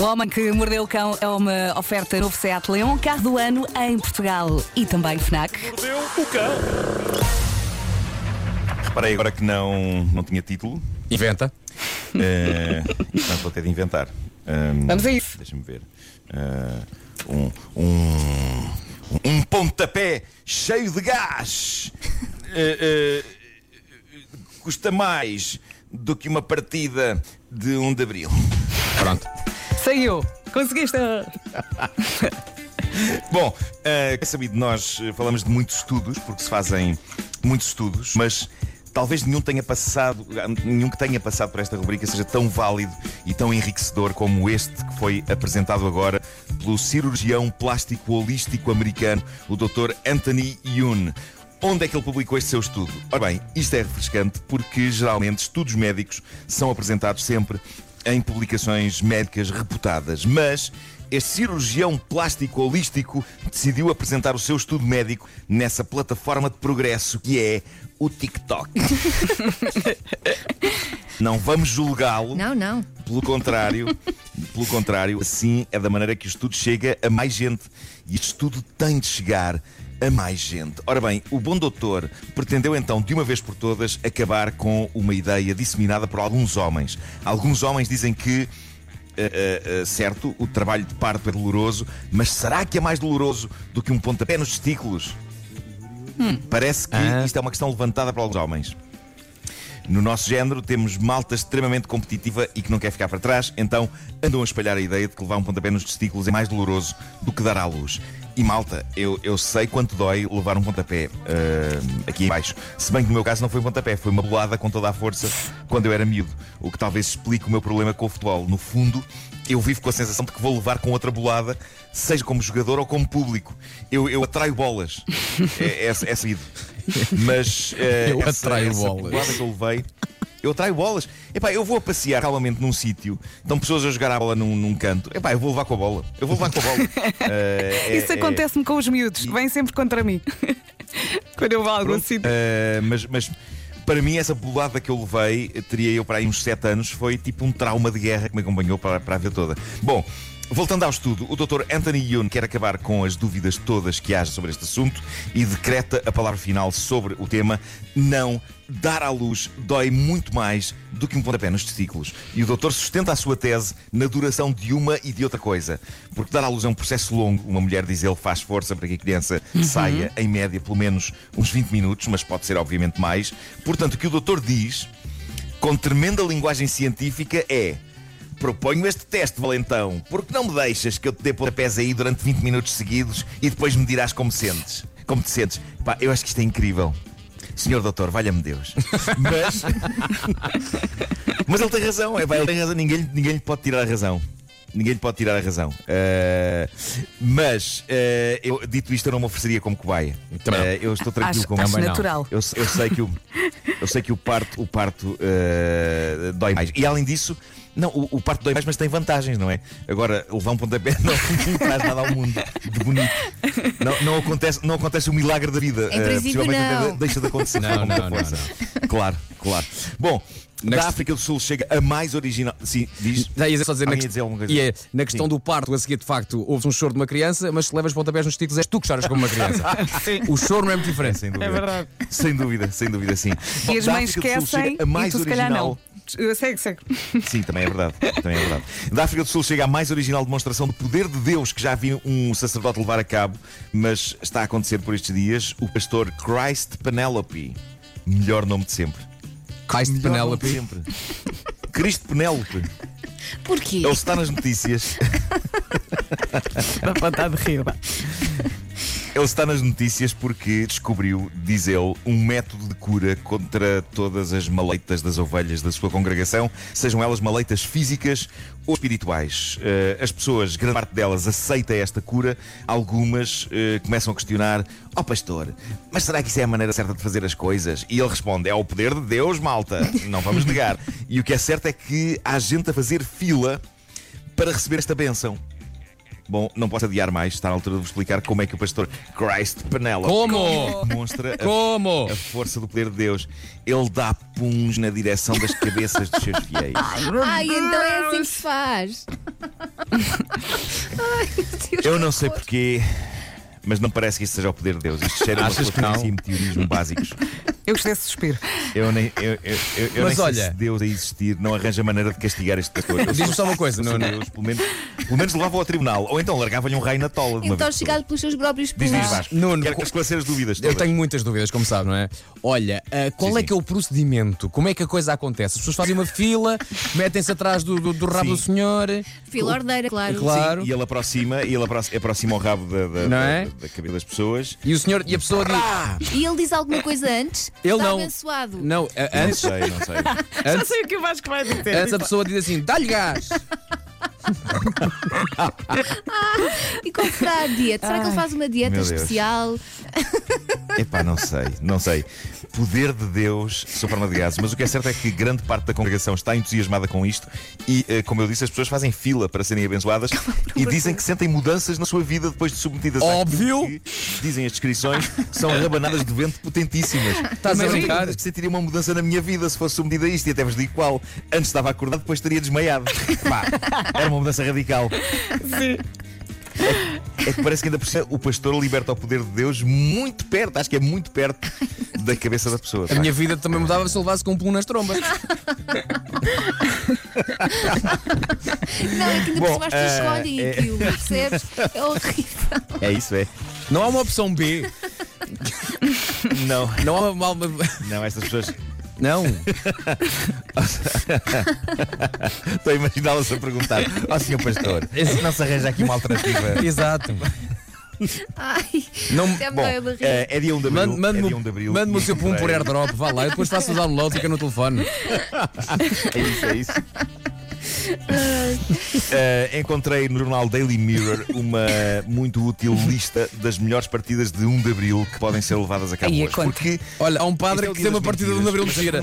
O Homem que Mordeu o Cão é uma oferta novo Seat Leon, carro do ano em Portugal e também FNAC. Mordeu o cão. Reparei agora que não, não tinha título. Inventa. Eh, portanto, vou ter de inventar. Ahm, Vamos a isso. Deixa-me ver. Ah, um, um, um pontapé cheio de gás eh, eh, custa mais do que uma partida de 1 de abril. Pronto. Saiu. Conseguiste. Bom, eh, é sabido, nós eh, falamos de muitos estudos, porque se fazem muitos estudos, mas talvez nenhum tenha passado, nenhum que tenha passado por esta rubrica seja tão válido e tão enriquecedor como este que foi apresentado agora pelo cirurgião plástico holístico americano, o Dr. Anthony Yoon. Onde é que ele publicou este seu estudo? Ora bem, isto é refrescante porque geralmente estudos médicos são apresentados sempre em publicações médicas reputadas, mas este cirurgião plástico holístico decidiu apresentar o seu estudo médico nessa plataforma de progresso que é o TikTok. Não vamos julgá-lo. Não, não. Pelo contrário, pelo contrário, assim é da maneira que o estudo chega a mais gente. E este estudo tem de chegar a mais gente. Ora bem, o bom doutor pretendeu então, de uma vez por todas, acabar com uma ideia disseminada por alguns homens. Alguns homens dizem que. eh, eh, certo, o trabalho de parto é doloroso, mas será que é mais doloroso do que um pontapé nos testículos? Parece que Ah. isto é uma questão levantada por alguns homens. No nosso género temos malta extremamente competitiva e que não quer ficar para trás, então andam a espalhar a ideia de que levar um pontapé nos testículos é mais doloroso do que dar à luz. E malta, eu, eu sei quanto dói levar um pontapé ah, aqui em baixo. Se bem que no meu caso não foi um pontapé, foi uma bolada com toda a força quando eu era miúdo. O que talvez explique o meu problema com o futebol. No fundo, eu vivo com a sensação de que vou levar com outra bolada, seja como jogador ou como público. Eu, eu atraio bolas. É, é, é sabido. Mas eh, Eu essa, atraio essa bolas. bolada que eu levei. Eu atraio bolas. Epá, eu vou a passear calmamente num sítio, estão pessoas a jogar a bola num, num canto. Epá, eu vou levar com a bola. Eu vou levar com a bola. É- Isso é- acontece-me com os miúdos, que vêm sempre contra mim. Quando eu vou a algum Pronto, sítio. eh, mas, mas para mim, essa bolada que eu levei, teria eu para aí uns 7 anos, foi tipo um trauma de guerra que me acompanhou para, para a vida toda. Bom. Voltando ao estudo, o Dr. Anthony Yoon quer acabar com as dúvidas todas que haja sobre este assunto e decreta a palavra final sobre o tema: não dar à luz dói muito mais do que um pontapé nos testículos. E o doutor sustenta a sua tese na duração de uma e de outra coisa. Porque dar à luz é um processo longo. Uma mulher, diz ele, faz força para que a criança saia, em média, pelo menos uns 20 minutos, mas pode ser, obviamente, mais. Portanto, o que o doutor diz, com tremenda linguagem científica, é. Proponho este teste, valentão. Porque não me deixas que eu te dê pontapés aí durante 20 minutos seguidos e depois me dirás como sentes? Como te sentes? Pá, eu acho que isto é incrível. Senhor doutor, valha-me Deus. Mas. Mas ele tem razão, é, ele tem razão. Ninguém, ninguém lhe pode tirar a razão. Ninguém lhe pode tirar a razão. Eh, mas, eh, eu, dito isto, eu não me ofereceria como cobaia. Também não. Eh, eu estou tranquilo Acho, com acho não. natural. Eu, eu sei que o, eu sei que o parto, o parto dói mais. E além disso, não, o, o parto dói mais, mas tem vantagens, não é? Agora, levar um pontapé não, não traz nada ao mundo de bonito. Não, não, acontece, não acontece o milagre da vida. Em princípio, possivelmente não. até deixa de acontecer Não, não, não, força. Claro, claro. Bom, Na da África do Sul chega a mais original. Sim, diz. Já ia só dizer, na, quest- dizer alguma coisa? e é, na questão Sim. do parto, a seguir, de facto, houve um choro de uma criança, mas se levas pontapés nos testículos, és tu que choras como uma criança. o choro não é muito diferente. Sem dúvida. É verdade. Sem dúvida, sem dúvida, sim. E as mães África do Sul esquecem chega a mais e tu se calhar original. Segue, segue. Sim, também é verdade. Também é verdade. Da África do Sul chega a mais original demonstração do poder de Deus que já vi um sacerdote levar a cabo, mas está a acontecer por estes dias. O pastor Christ Penelope. Melhor nome de sempre. Nome de Penelope. sempre. Cristo Penélope. Porquê? Ele está nas notícias. Para patar de rir. Ele está nas notícias porque descobriu, diz ele, um método de cura contra todas as maleitas das ovelhas da sua congregação, sejam elas maleitas físicas ou espirituais. Eh, as pessoas, grande parte delas, aceita esta cura, algumas eh, começam a questionar: Ó pastor, mas será que isso é a maneira certa de fazer as coisas? E ele responde: É o poder de Deus, malta, não vamos negar. E o que é certo é que há gente a fazer fila para receber esta bênção. Bom, não posso adiar mais, está na altura de vos explicar como é que o pastor Christ Penelope Como? demonstra a, Como? a força do poder de Deus. Ele dá puns na direção das cabeças dos seus fiéis. Ai, então é assim que se faz. Deus, Eu não sei porquê, mas não parece que isto seja o poder de Deus. Isto cheira a uma e meteorismo básicos. Eu gostei desse suspiro. Eu nem, eu, eu, eu, eu Mas nem olha- sei se Deus a existir não arranja maneira de castigar este pastor. Eu Diz-me só uma coisa, não. Deus, pelo menos, pelo menos levava ao tribunal. Ou então largava-lhe um raio na tola de uma Então, chegado pelos seus próprios todas. Diz, diz, Vasco. Nuno, Quero esclarecer as dúvidas. Eu todas. tenho muitas dúvidas, como sabe, não é? Olha, ah, qual Sim, é sim. que é o procedimento? Como é que a coisa acontece? As pessoas fazem uma fila, metem-se atrás do, do, do rabo Sim. do senhor. Fila ordeira, claro. Claro. E ele aproxima, e ele aproxima, aproxima o rabo da, da, Não da- é? Da cabelo das pessoas. E o senhor e a pessoa diz. E ele diz alguma coisa antes? Ele Está não. abençoado. Não, a- Não antes, sei, não sei. Já antes, sei o que o Vasco vai dizer. antes a pessoa diz assim: dá-lhe gás. E como será a dieta? Será que ele faz uma dieta Meu Deus. especial? Epá, não sei, não sei. Poder de Deus sob forma de gases. Mas o que é certo é que grande parte da congregação está entusiasmada com isto e, eh, como eu disse, as pessoas fazem fila para serem abençoadas e dizem que sentem mudanças na sua vida depois de submetidas Óbvio. que, dizem as descrições, que são rabanadas de vento potentíssimas. Estás a brincar? que sentiria uma mudança na minha vida se fosse submetida a isto e até vos digo qual. Antes estava acordado, depois estaria desmaiado. Pá, era uma mudança radical. Sim. É que parece que ainda por cima o pastor liberta o poder de Deus muito perto, acho que é muito perto da cabeça da pessoa. A minha vida também mudava se eu levasse com um pulo nas trombas. Não, é que ainda Bom, por cima as pessoas eh, escolhem é- aquilo, percebes? É horrível. É isso, é. Não há uma opção B. Não, Não há uma. uma- não, estas pessoas. Não. Estou a imaginá-las a perguntar: Ó senhor pastor, não se arranja aqui uma alternativa? Exato. Ai, Não- Bom, eh, é dia 1 de abril. Mande- é Mande-me dia 1 de abril. o- mande-me o e seu pum por airdrop, vá lá. Eu depois faço o download, fica no telefone. É isso, é isso. Eh, encontrei no jornal Daily Mirror uma muito útil lista das melhores partidas de 1 de Abril que podem ser levadas a cabo Aí, hoje. conta. Porque Olha, há um padre é que tem uma partida de um mentiras. abril de gira.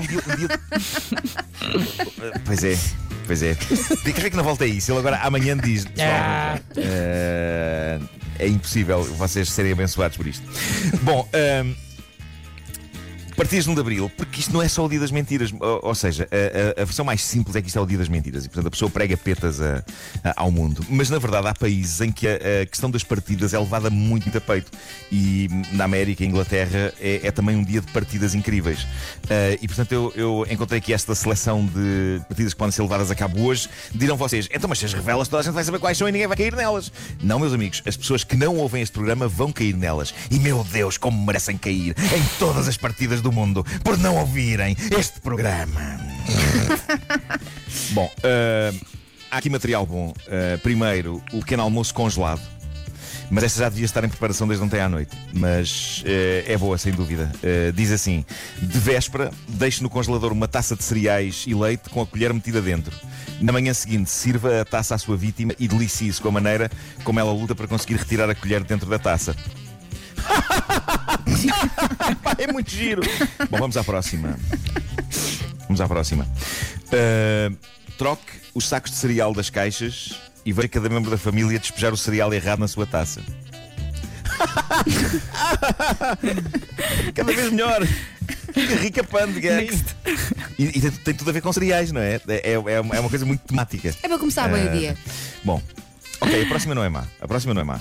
Pois é, pois é. Quer ver que não volta a isso? Ele agora amanhã diz: Ah. eh, é impossível vocês serem abençoados por isto. Bom, ehm, Partidas de 1 de Abril, porque isto não é só o dia das mentiras. Ou, ou seja, a, a- a versão mais simples é que isto é o dia das mentiras e, portanto, a pessoa prega petas a- ao mundo. Mas, na verdade, há países em que a, questão das partidas é levada muito a peito. E na América Inglaterra é, é também um dia de partidas incríveis. Ah, e, portanto, eu, eu encontrei aqui esta seleção de partidas que podem ser levadas a cabo hoje. Dirão vocês, então, mas se as revelas, toda a gente vai saber quais são e ninguém vai cair nelas. Não, meus amigos, as pessoas que não ouvem este programa vão cair nelas. E, meu Deus, como merecem cair em todas as partidas do mundo por não ouvirem este programa. bom, ah, há aqui material bom. Ah, primeiro, o pequeno almoço congelado. Mas esta já devia estar em preparação desde ontem à noite. Mas eh, é boa, sem dúvida. Eh, diz assim: de véspera, deixe no congelador uma taça de cereais e leite com a colher metida dentro. Na manhã seguinte, sirva a taça à sua vítima e delicie-se com a maneira como ela luta para conseguir retirar a colher dentro da taça. é muito giro. Bom, vamos à próxima. Vamos à próxima. Uh, troque os sacos de cereal das caixas e veja cada membro da família despejar o cereal errado na sua taça. cada vez melhor. Rica pândega. E, e tem, tem tudo a ver com cereais, não é? É, é, é uma é coisa muito temática. É para começar bem o dia. Bom, ok, a próxima não é má. A próxima não é má.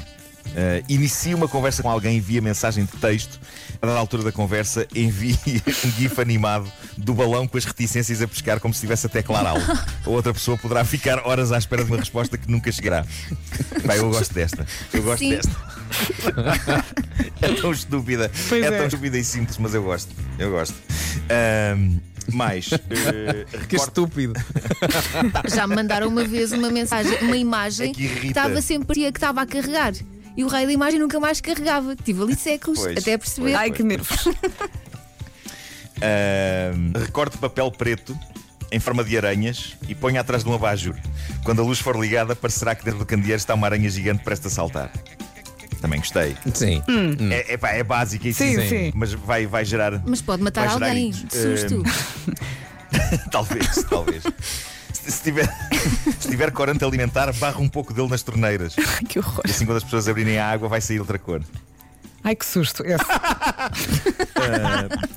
Uh, inicie uma conversa com alguém via mensagem de texto. A dada altura da conversa, envie um gif animado do balão com as reticências a pescar como se estivesse a teclar algo. A outra pessoa poderá ficar horas à espera de uma resposta que nunca chegará. Vai, eu gosto desta. Eu gosto Sim. desta. É tão estúpida. É, é. tão estúpida e simples, mas eu gosto. Eu gosto. Ahm, mais. eh, Que recorte- estúpido. Já me mandaram uma vez uma mensagem, uma imagem É que estava sempre que estava a carregar. E o raio da imagem nunca mais carregava. Tive ali séculos Pois, até perceber. Ai, que nervos. Ahm, recorte papel preto em forma de aranhas e ponha atrás de um abajur. Quando a luz for ligada, parecerá que dentro do candeeiro está uma aranha gigante prestes a saltar. Também gostei. Sim. É, epá, é básico e Sim, simples, sim. mas vai, vai gerar. Mas pode matar Vai gerar alguém de susto. talvez, talvez. Se, tiver, se tiver corante alimentar, barra um pouco dele nas torneiras. Ai, que horror. E assim, quando as pessoas abrirem a água, vai sair outra cor. Ai, que susto. Esse.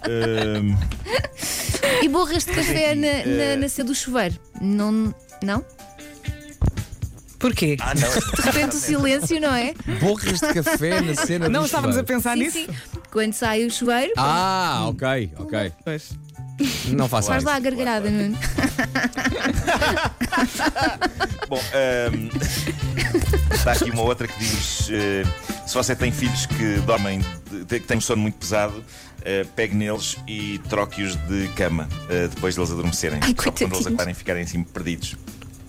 Ahm, E borras de café aqui, na, eh, na, na cena do chuveiro. Não. Não? Porquê? Ah, não. De repente o silêncio, não é? Borras de café na cena Não do estávamos a chuveiro. pensar Sim, nisso? sim. Quando sai o chuveiro, Ah, ok, ok. Pois. Não faço faz isso. lá a gargalhada, Nuno. Bom, ahm, está aqui uma outra que diz: eh, se você tem filhos que dormem, que têm um sono muito pesado, eh, pegue neles e troque-os de cama eh, depois deles adormecerem. Ai, Só quando eles acabarem ficarem assim perdidos.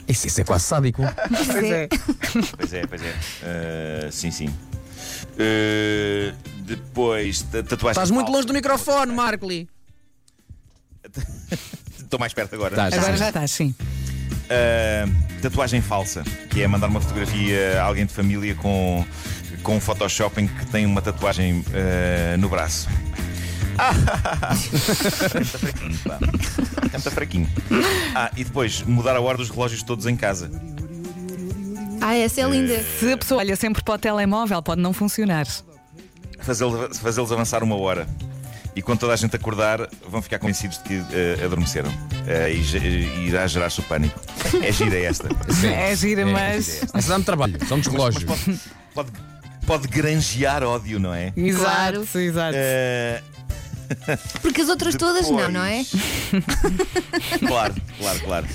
Isso, isso é quase sádico. Pois é. Pois é, pois é. Eh, sim, sim. Depois, ta- tatuagem. Estás muito longe do microfone, Markley. Estou mais perto agora. Estás. Agora já estás, sim. Uh, tatuagem falsa, que é mandar uma fotografia a alguém de família com, com um Photoshop em que tem uma tatuagem uh, no braço. é muito fraquinho, pá. É muito fraquinho. Ah, e depois mudar a hora dos relógios todos em casa. Ah, essa é linda. Se a pessoa olha sempre para o telemóvel, pode não funcionar. Fazê-los fazê-los avançar uma hora. E quando toda a gente acordar, vão ficar convencidos de que uh, adormeceram. Uh, e, e irá gerar-se o pânico. É gira esta. É gira, mas. Isso dá-me trabalho. São dos relógios. Pode, pode, pode granjear ódio, não é? Exato, Claro. exato. Uh, Porque as outras todas não, não é? Claro, claro, claro.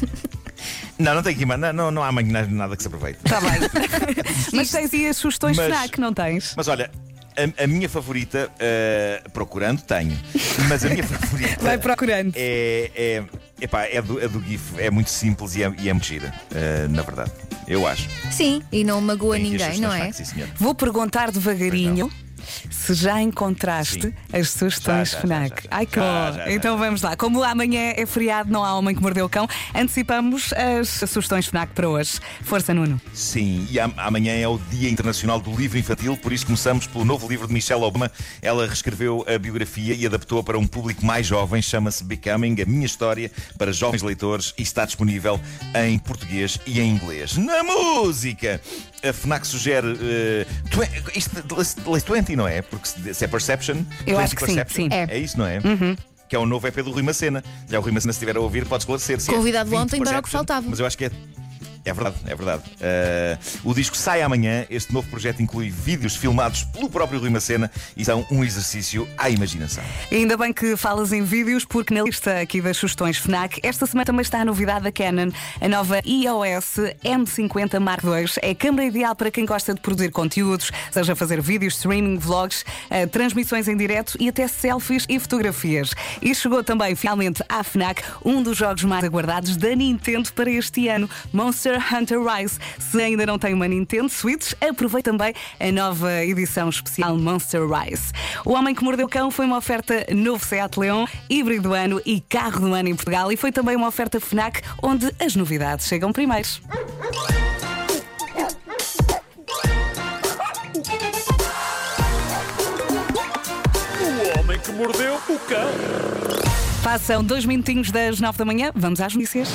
Não, não tem aqui, mais- não, não, não há nada nada que se aproveite. Está bem. mas tens aí as sugestões Mas- FNAC, não tens? Mas olha, a, a minha favorita, eh, procurando, tenho. Mas a minha favorita. Vai procurando. É, é, epá, é, do, é do GIF, é muito simples e é, e é muito gira, eh, na verdade. Eu acho. Sim, e não magoa Tem aqui as ninguém, não é? Sim, senhor. Vou perguntar devagarinho se já encontraste Sim. as sugestões Já, já, FNAC. já. Ai que bom. Então vamos lá. Como amanhã é feriado, não há homem que mordeu o cão, antecipamos as sugestões FNAC para hoje. Força, Nuno. Sim, e am- amanhã é o Dia Internacional do Livro Infantil, por isso começamos pelo novo livro de Michelle Obama. Ela reescreveu a biografia e adaptou para um público mais jovem, chama-se Becoming, a minha história para jovens leitores e está disponível em português e em inglês. Na música! A FNAC sugere. twen- isto lê 20, não é? Porque se é Perception. Eu 20 acho que sim, Perception, sim. É. É isso, não é? Que é o novo EP do Rui Macena. Já o Rui Macena, se estiver a ouvir, pode esclarecer. se é Convidado 20 ontem para o que faltava. Mas eu acho que é. É verdade, é verdade. Uh, o disco sai amanhã. Este novo projeto inclui vídeos filmados pelo próprio Rui Macena e são um exercício à imaginação. Ainda bem que falas em vídeos, porque na lista aqui das sugestões FNAC, esta semana também está a novidade da Canon, a nova EOS M50 Mark II. É a câmera ideal para quem gosta de produzir conteúdos, seja fazer vídeos, streaming, vlogs, eh, transmissões em direto e até selfies e fotografias. E chegou também finalmente à FNAC um dos jogos mais aguardados da Nintendo para este ano, Monster Hunter Rise. Se ainda não tem uma Nintendo Switch, aproveite também a nova edição especial Monster Rise. O Homem que Mordeu o Cão foi uma oferta novo Seat Leon, híbrido do ano e carro do ano em Portugal e foi também uma oferta FNAC onde as novidades chegam primeiro. O homem que mordeu o cão. Passam dois minutinhos das nove da manhã, vamos às notícias.